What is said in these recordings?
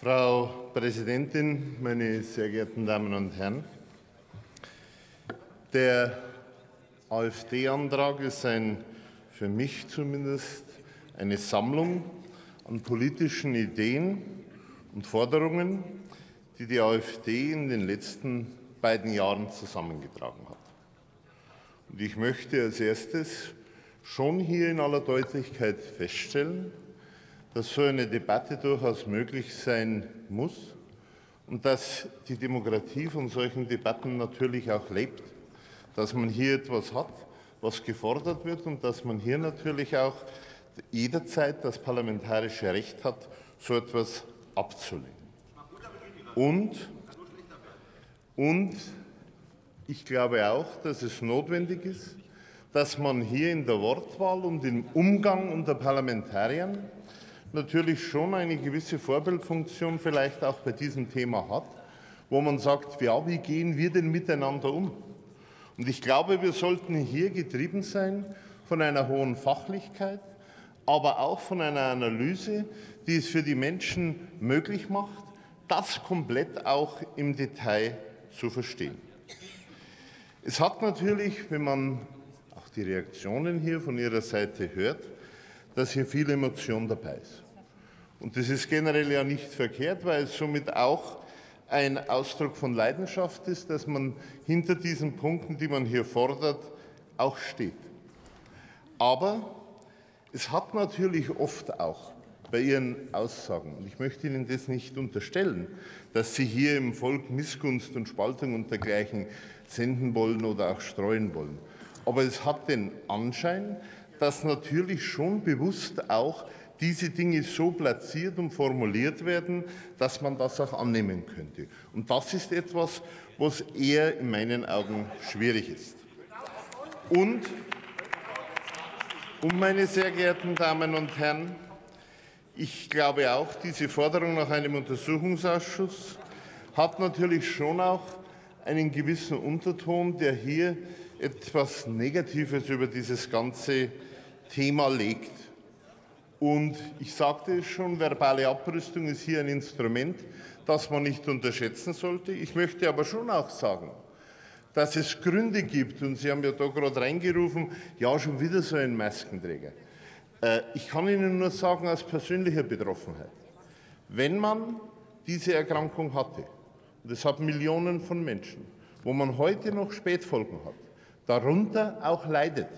Frau Präsidentin, meine sehr geehrten Damen und Herren! Der AfD-Antrag ist ein, für mich zumindest eine Sammlung an politischen Ideen und Forderungen, die die AfD in den letzten beiden Jahren zusammengetragen hat. Und ich möchte als erstes schon hier in aller Deutlichkeit feststellen, dass so eine Debatte durchaus möglich sein muss und dass die Demokratie von solchen Debatten natürlich auch lebt, dass man hier etwas hat, was gefordert wird und dass man hier natürlich auch jederzeit das parlamentarische Recht hat, so etwas abzulehnen. Und, und ich glaube auch, dass es notwendig ist, dass man hier in der Wortwahl und im Umgang unter Parlamentariern natürlich schon eine gewisse Vorbildfunktion vielleicht auch bei diesem Thema hat, wo man sagt, ja, wie gehen wir denn miteinander um? Und ich glaube, wir sollten hier getrieben sein von einer hohen Fachlichkeit, aber auch von einer Analyse, die es für die Menschen möglich macht, das komplett auch im Detail zu verstehen. Es hat natürlich, wenn man auch die Reaktionen hier von Ihrer Seite hört, dass hier viel Emotion dabei ist. Und das ist generell ja nicht verkehrt, weil es somit auch ein Ausdruck von Leidenschaft ist, dass man hinter diesen Punkten, die man hier fordert, auch steht. Aber es hat natürlich oft auch bei Ihren Aussagen, und ich möchte Ihnen das nicht unterstellen, dass Sie hier im Volk Missgunst und Spaltung und dergleichen senden wollen oder auch streuen wollen. Aber es hat den Anschein, dass natürlich schon bewusst auch diese Dinge so platziert und formuliert werden, dass man das auch annehmen könnte. Und das ist etwas, was eher in meinen Augen schwierig ist. Und, und meine sehr geehrten Damen und Herren, ich glaube auch, diese Forderung nach einem Untersuchungsausschuss hat natürlich schon auch einen gewissen Unterton, der hier etwas Negatives über dieses ganze Thema legt. Und ich sagte es schon, verbale Abrüstung ist hier ein Instrument, das man nicht unterschätzen sollte. Ich möchte aber schon auch sagen, dass es Gründe gibt, und Sie haben ja da gerade reingerufen, ja, schon wieder so ein Maskenträger. Äh, ich kann Ihnen nur sagen, aus persönlicher Betroffenheit, wenn man diese Erkrankung hatte, und es hat Millionen von Menschen, wo man heute noch Spätfolgen hat, darunter auch leidet,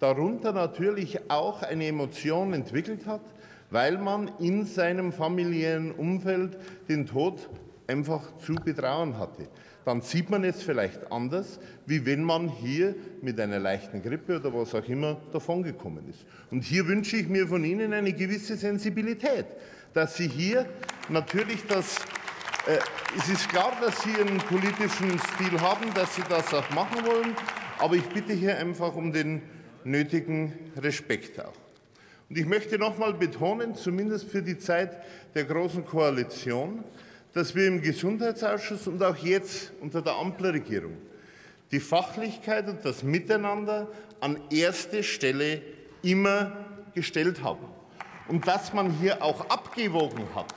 darunter natürlich auch eine Emotion entwickelt hat, weil man in seinem familiären Umfeld den Tod einfach zu betrauen hatte. Dann sieht man es vielleicht anders, wie wenn man hier mit einer leichten Grippe oder was auch immer davongekommen ist. Und hier wünsche ich mir von Ihnen eine gewisse Sensibilität, dass Sie hier natürlich das äh, es ist klar, dass Sie einen politischen Stil haben, dass Sie das auch machen wollen, aber ich bitte hier einfach um den nötigen Respekt auch. Und ich möchte noch einmal betonen, zumindest für die Zeit der Großen Koalition, dass wir im Gesundheitsausschuss und auch jetzt unter der Ampelregierung die Fachlichkeit und das Miteinander an erste Stelle immer gestellt haben. Und dass man hier auch abgewogen hat,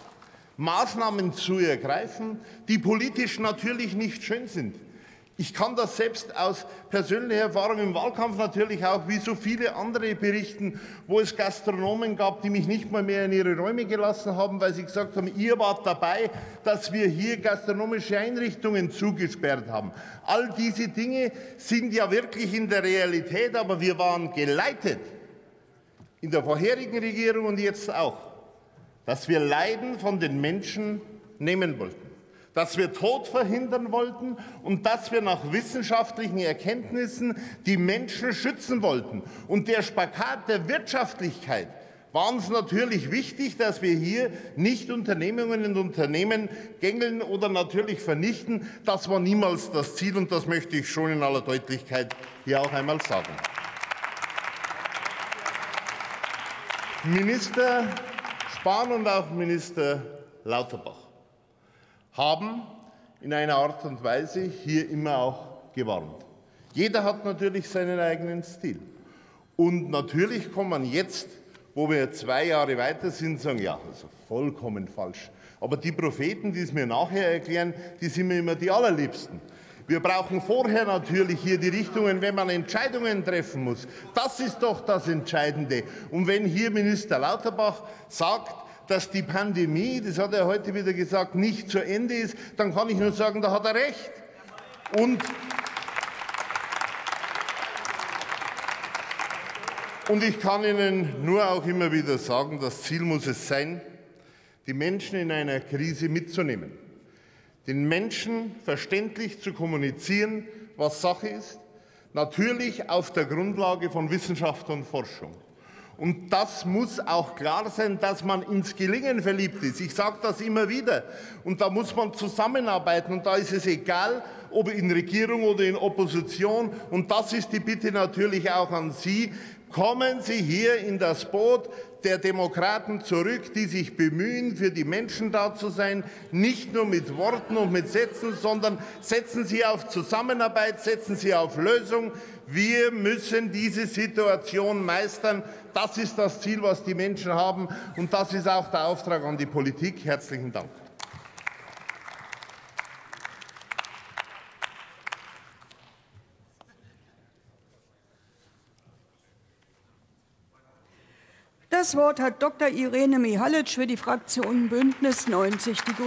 Maßnahmen zu ergreifen, die politisch natürlich nicht schön sind, ich kann das selbst aus persönlicher Erfahrung im Wahlkampf natürlich auch, wie so viele andere berichten, wo es Gastronomen gab, die mich nicht mal mehr in ihre Räume gelassen haben, weil sie gesagt haben, ihr wart dabei, dass wir hier gastronomische Einrichtungen zugesperrt haben. All diese Dinge sind ja wirklich in der Realität, aber wir waren geleitet in der vorherigen Regierung und jetzt auch, dass wir Leiden von den Menschen nehmen wollten dass wir Tod verhindern wollten und dass wir nach wissenschaftlichen Erkenntnissen die Menschen schützen wollten. Und der Spagat der Wirtschaftlichkeit war uns natürlich wichtig, dass wir hier nicht Unternehmungen und Unternehmen gängeln oder natürlich vernichten. Das war niemals das Ziel und das möchte ich schon in aller Deutlichkeit hier auch einmal sagen. Minister Spahn und auch Minister Lauterbach haben in einer Art und Weise hier immer auch gewarnt. Jeder hat natürlich seinen eigenen Stil. Und natürlich kann man jetzt, wo wir zwei Jahre weiter sind, sagen, ja, also vollkommen falsch. Aber die Propheten, die es mir nachher erklären, die sind mir immer die allerliebsten. Wir brauchen vorher natürlich hier die Richtungen, wenn man Entscheidungen treffen muss. Das ist doch das Entscheidende. Und wenn hier Minister Lauterbach sagt, dass die Pandemie, das hat er heute wieder gesagt, nicht zu Ende ist, dann kann ich nur sagen, da hat er recht. Und Und ich kann Ihnen nur auch immer wieder sagen, das Ziel muss es sein, die Menschen in einer Krise mitzunehmen, den Menschen verständlich zu kommunizieren, was Sache ist, natürlich auf der Grundlage von Wissenschaft und Forschung. Und das muss auch klar sein, dass man ins Gelingen verliebt ist. Ich sage das immer wieder. Und da muss man zusammenarbeiten. Und da ist es egal, ob in Regierung oder in Opposition. Und das ist die Bitte natürlich auch an Sie. Kommen Sie hier in das Boot der Demokraten zurück, die sich bemühen, für die Menschen da zu sein, nicht nur mit Worten und mit Sätzen, sondern setzen Sie auf Zusammenarbeit, setzen Sie auf Lösung. Wir müssen diese Situation meistern. Das ist das Ziel, was die Menschen haben, und das ist auch der Auftrag an die Politik. Herzlichen Dank. Das Wort hat Dr. Irene Mihalic für die Fraktion Bündnis 90 Die Grünen.